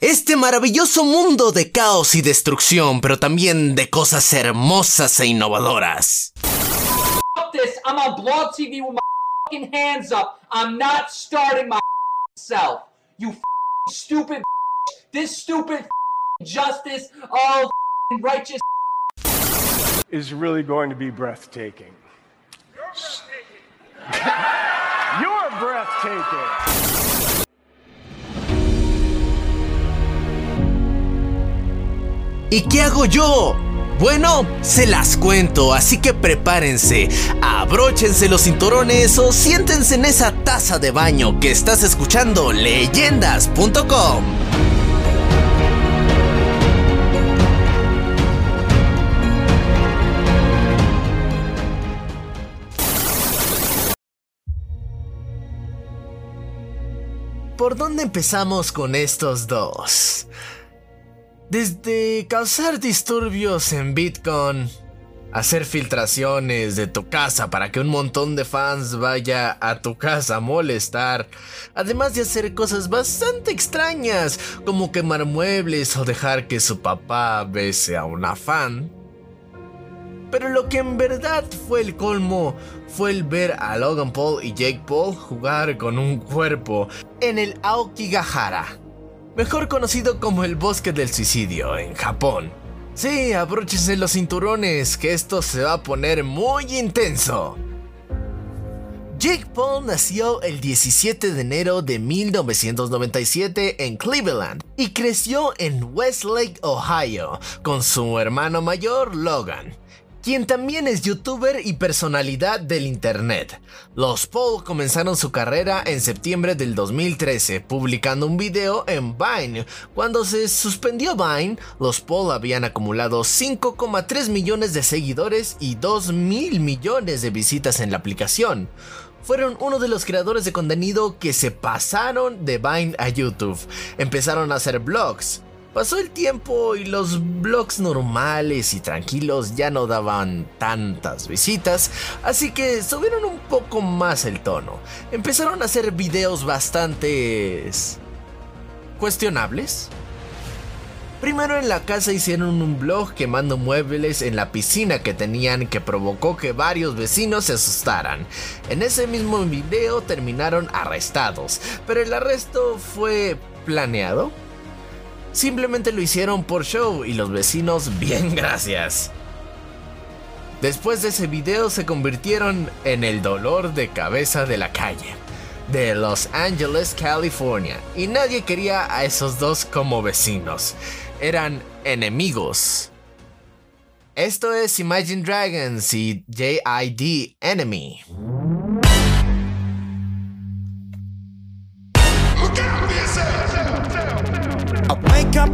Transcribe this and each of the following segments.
Este maravilloso mundo de caos y destrucción, pero también de cosas hermosas e innovadoras. this. I'm on Blog TV with my fucking hands up. I'm not starting my self. You fucking stupid. This stupid justice of righteous. is really going to be breathtaking. You're breathtaking. ¿Y qué hago yo? Bueno, se las cuento, así que prepárense, abróchense los cinturones o siéntense en esa taza de baño que estás escuchando leyendas.com. ¿Por dónde empezamos con estos dos? Desde causar disturbios en Bitcoin, hacer filtraciones de tu casa para que un montón de fans vaya a tu casa a molestar, además de hacer cosas bastante extrañas como quemar muebles o dejar que su papá bese a una fan. Pero lo que en verdad fue el colmo fue el ver a Logan Paul y Jake Paul jugar con un cuerpo en el Aokigahara, mejor conocido como el Bosque del Suicidio en Japón. Sí, abróchense los cinturones, que esto se va a poner muy intenso. Jake Paul nació el 17 de enero de 1997 en Cleveland y creció en Westlake, Ohio, con su hermano mayor Logan quien también es youtuber y personalidad del internet. Los Paul comenzaron su carrera en septiembre del 2013 publicando un video en Vine. Cuando se suspendió Vine, los Paul habían acumulado 5,3 millones de seguidores y 2 mil millones de visitas en la aplicación fueron uno de los creadores de contenido que se pasaron de Vine a YouTube. Empezaron a hacer vlogs. Pasó el tiempo y los blogs normales y tranquilos ya no daban tantas visitas, así que subieron un poco más el tono. Empezaron a hacer videos bastante... cuestionables. Primero en la casa hicieron un blog quemando muebles en la piscina que tenían que provocó que varios vecinos se asustaran. En ese mismo video terminaron arrestados, pero el arresto fue planeado. Simplemente lo hicieron por show y los vecinos bien gracias. Después de ese video se convirtieron en el dolor de cabeza de la calle de Los Angeles, California, y nadie quería a esos dos como vecinos. Eran enemigos. Esto es Imagine Dragons y JID Enemy.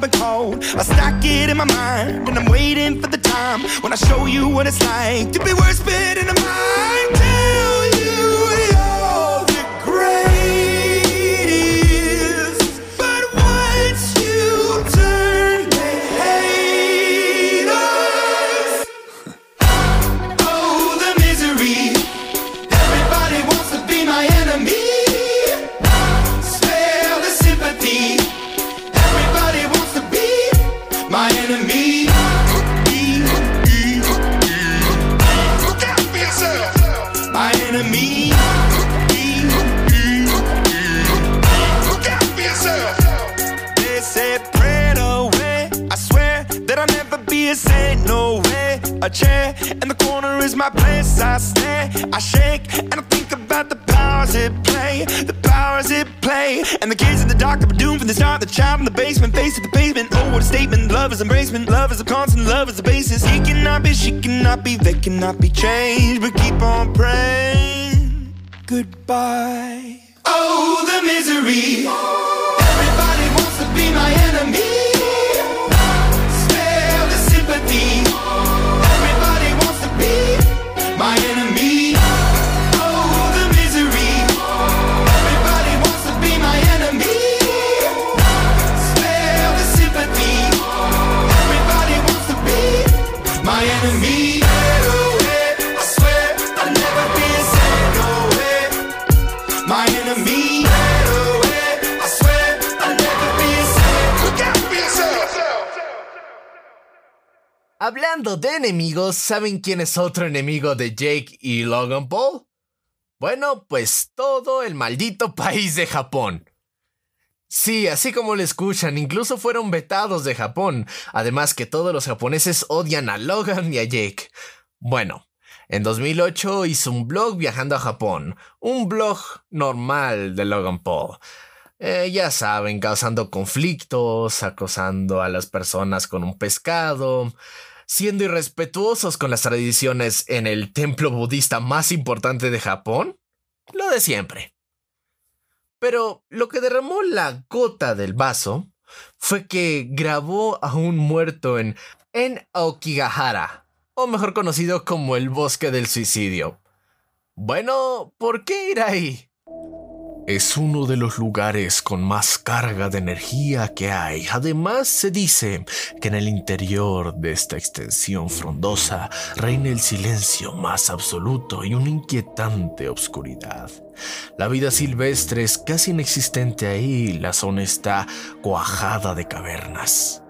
I've been. I stack it in my mind, and I'm waiting for the time when I show you what it's like to be worse fit in a mind. Tell Chair in the corner is my place. I stare, I shake, and I think about the powers it play. The powers it play. And the kids in the dark are doomed from the start. The child in the basement, face to the pavement. Oh, what a statement. Love is embracement. Love is a constant. Love is the basis. He cannot be, she cannot be, they cannot be changed. But keep on praying. Goodbye. Oh, the misery. Everybody wants to be my enemy. De enemigos, ¿saben quién es otro enemigo de Jake y Logan Paul? Bueno, pues todo el maldito país de Japón. Sí, así como lo escuchan, incluso fueron vetados de Japón. Además que todos los japoneses odian a Logan y a Jake. Bueno, en 2008 hizo un blog viajando a Japón. Un blog normal de Logan Paul. Eh, ya saben, causando conflictos, acosando a las personas con un pescado, siendo irrespetuosos con las tradiciones en el templo budista más importante de Japón. Lo de siempre. Pero lo que derramó la gota del vaso fue que grabó a un muerto en, en Aokigahara, o mejor conocido como el bosque del suicidio. Bueno, ¿por qué ir ahí? Es uno de los lugares con más carga de energía que hay. Además, se dice que en el interior de esta extensión frondosa reina el silencio más absoluto y una inquietante obscuridad. La vida silvestre es casi inexistente ahí la zona está cuajada de cavernas.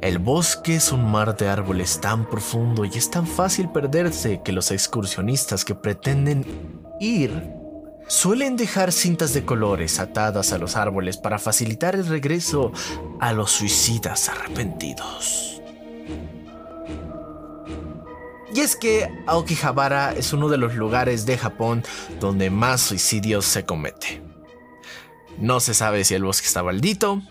El bosque es un mar de árboles tan profundo y es tan fácil perderse que los excursionistas que pretenden ir suelen dejar cintas de colores atadas a los árboles para facilitar el regreso a los suicidas arrepentidos. Y es que Aokigahara es uno de los lugares de Japón donde más suicidios se comete. No se sabe si el bosque está maldito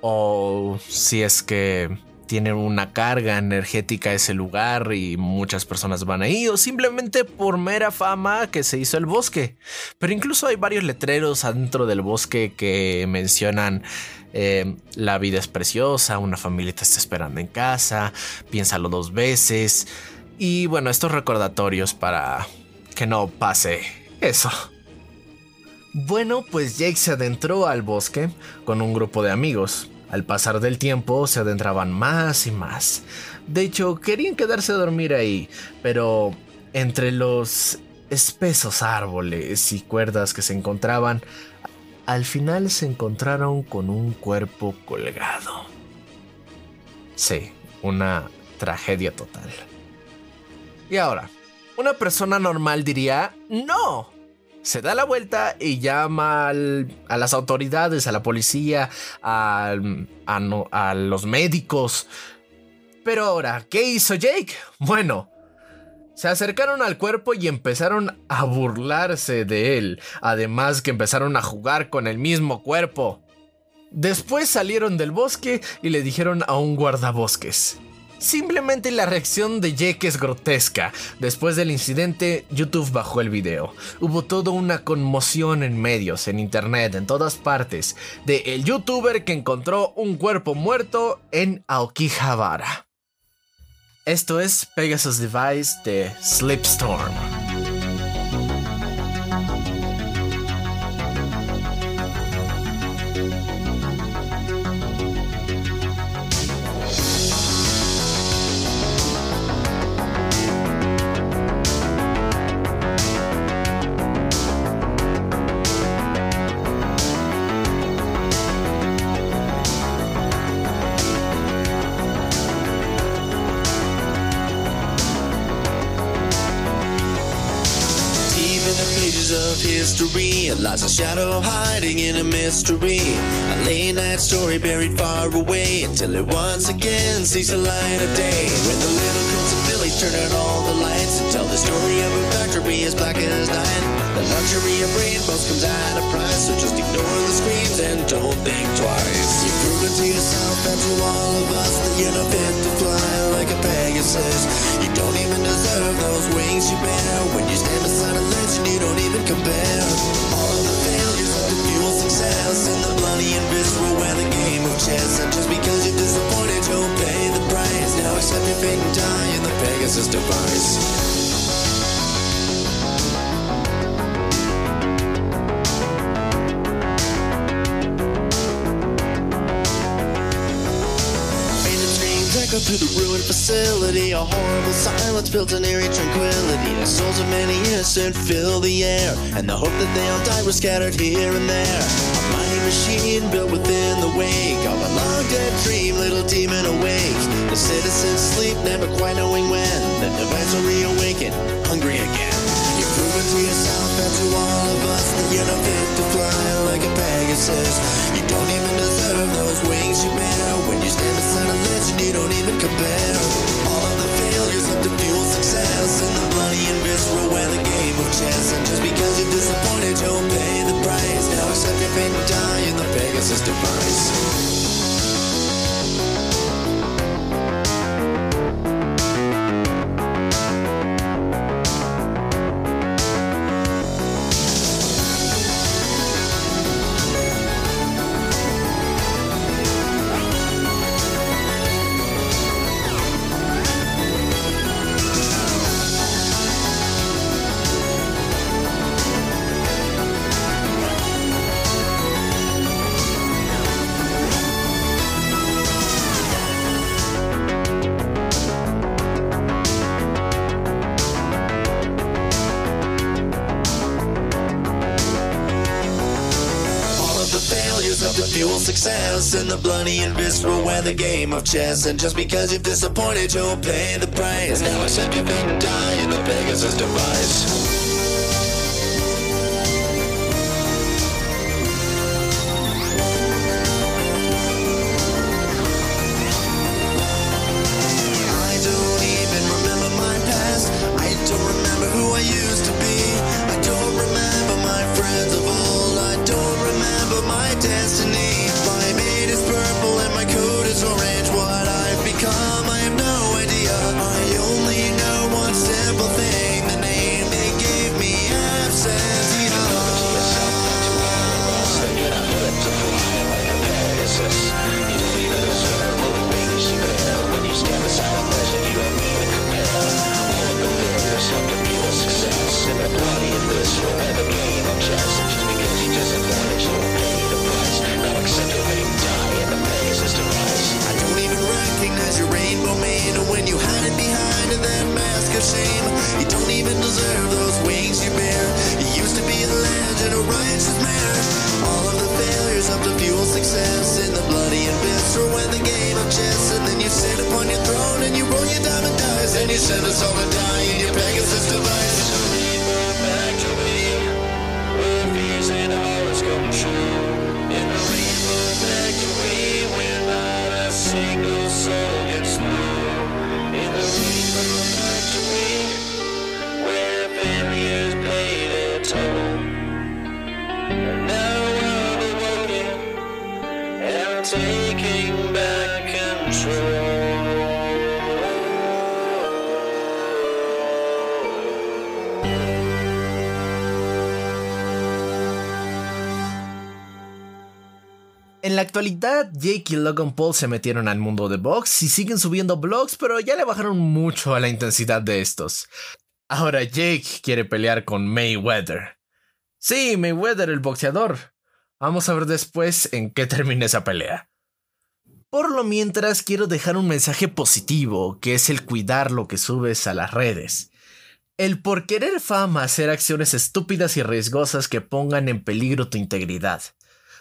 o si es que tiene una carga energética ese lugar y muchas personas van ahí o simplemente por mera fama que se hizo el bosque. Pero incluso hay varios letreros adentro del bosque que mencionan eh, la vida es preciosa, una familia te está esperando en casa, piénsalo dos veces y bueno, estos recordatorios para que no pase eso. Bueno, pues Jake se adentró al bosque con un grupo de amigos. Al pasar del tiempo se adentraban más y más. De hecho, querían quedarse a dormir ahí, pero entre los espesos árboles y cuerdas que se encontraban, al final se encontraron con un cuerpo colgado. Sí, una tragedia total. Y ahora, una persona normal diría, no, se da la vuelta y llama a las autoridades, a la policía, a, a los médicos. Pero ahora, ¿qué hizo Jake? Bueno, se acercaron al cuerpo y empezaron a burlarse de él. Además que empezaron a jugar con el mismo cuerpo. Después salieron del bosque y le dijeron a un guardabosques. Simplemente la reacción de Jake es grotesca. Después del incidente, YouTube bajó el video. Hubo toda una conmoción en medios, en internet, en todas partes, de el youtuber que encontró un cuerpo muerto en Aokigahara. Esto es Pegasus Device de Slipstorm. History lies a shadow hiding in a mystery. A late night story buried far away until it once again sees the light of day. When the little crimson Billy turn out all the lights and tell the story of a factory as black as night. The luxury of rainbows comes at a price, so just ignore the screams and don't think twice. You've proven to yourself and to all of us that you're not fit to fly like a Pegasus. You don't even deserve those wings you bear when you stand beside a legend you don't even compare. All of the failures of the fuel success and the bloody and visceral where the game of chess. And just because you're disappointed, you'll pay the price. Now accept your fate and die in the Pegasus device. Facility. A horrible silence built an eerie tranquility. The souls of many innocent fill the air, and the hope that they all die were scattered here and there. A mighty machine built within the wake of a long dead dream, little demon awake. The citizens sleep, never quite knowing when. The device will reawaken, hungry again. You've proven to yourself and to all of us that you're fly Pegasus. You don't even deserve those wings you bear when you stand beside a legend you don't even compare. All of the failures of the fuel success and the bloody and visceral where the game of chess. And just because you're disappointed, you'll pay the price. Now accept your fate and die in the Pegasus device. Bloody and visceral where the game of chess. And just because you've disappointed, you'll pay the price. Now accept your fate and die in the Pegasus device. 说。La actualidad, Jake y Logan Paul se metieron al mundo de box y siguen subiendo blogs, pero ya le bajaron mucho a la intensidad de estos. Ahora Jake quiere pelear con Mayweather. Sí, Mayweather el boxeador. Vamos a ver después en qué termina esa pelea. Por lo mientras quiero dejar un mensaje positivo, que es el cuidar lo que subes a las redes. El por querer fama hacer acciones estúpidas y riesgosas que pongan en peligro tu integridad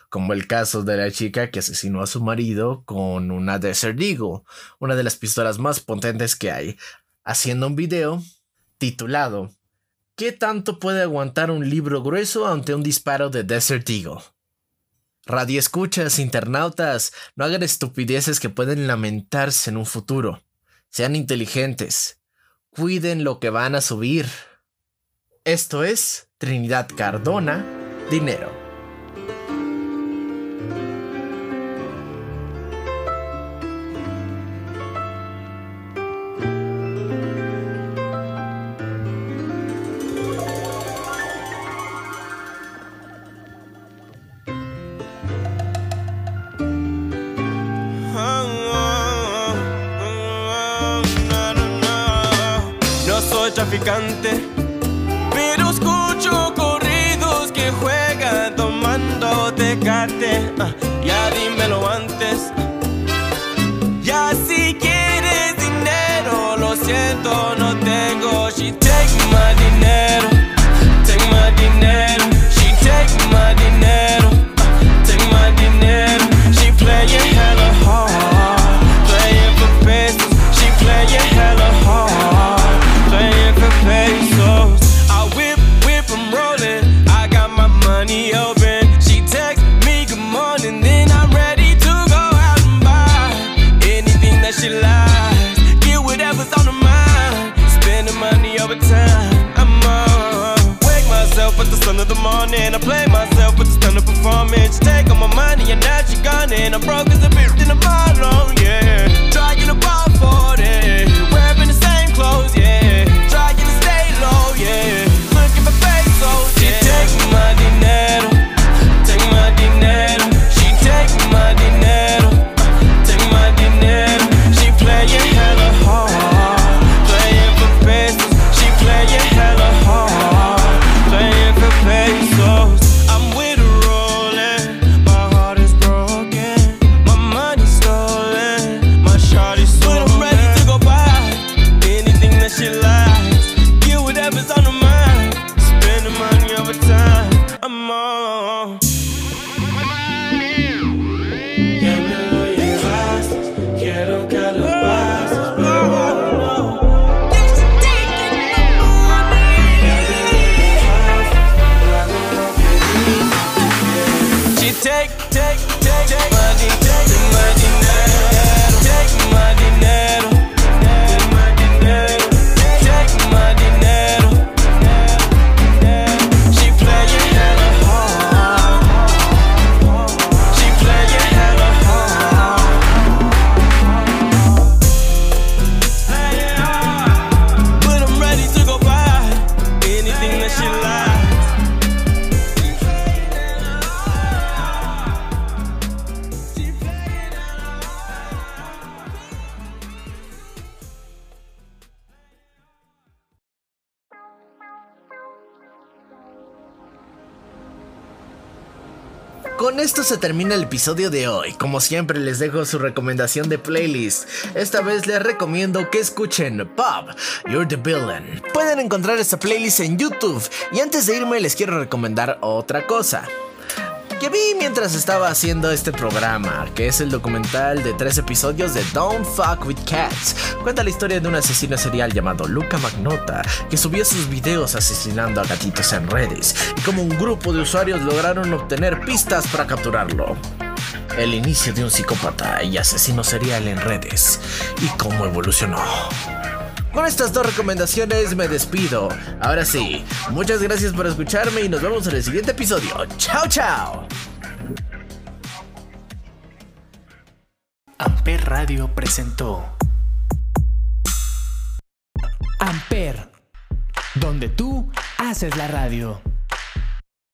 como el caso de la chica que asesinó a su marido con una Desert Eagle, una de las pistolas más potentes que hay, haciendo un video titulado ¿Qué tanto puede aguantar un libro grueso ante un disparo de Desert Eagle? Radio escuchas, internautas, no hagan estupideces que pueden lamentarse en un futuro. Sean inteligentes. Cuiden lo que van a subir. Esto es Trinidad Cardona, Dinero. Pero Con esto se termina el episodio de hoy. Como siempre les dejo su recomendación de playlist. Esta vez les recomiendo que escuchen Pop, You're the Villain. Pueden encontrar esta playlist en YouTube. Y antes de irme les quiero recomendar otra cosa. Que vi mientras estaba haciendo este programa, que es el documental de tres episodios de Don't Fuck with Cats. Cuenta la historia de un asesino serial llamado Luca Magnota, que subía sus videos asesinando a gatitos en redes, y como un grupo de usuarios lograron obtener pistas para capturarlo. El inicio de un psicópata y asesino serial en redes, y cómo evolucionó. Con estas dos recomendaciones me despido. Ahora sí, muchas gracias por escucharme y nos vemos en el siguiente episodio. ¡Chao, chao! Amper Radio presentó Amper, donde tú haces la radio.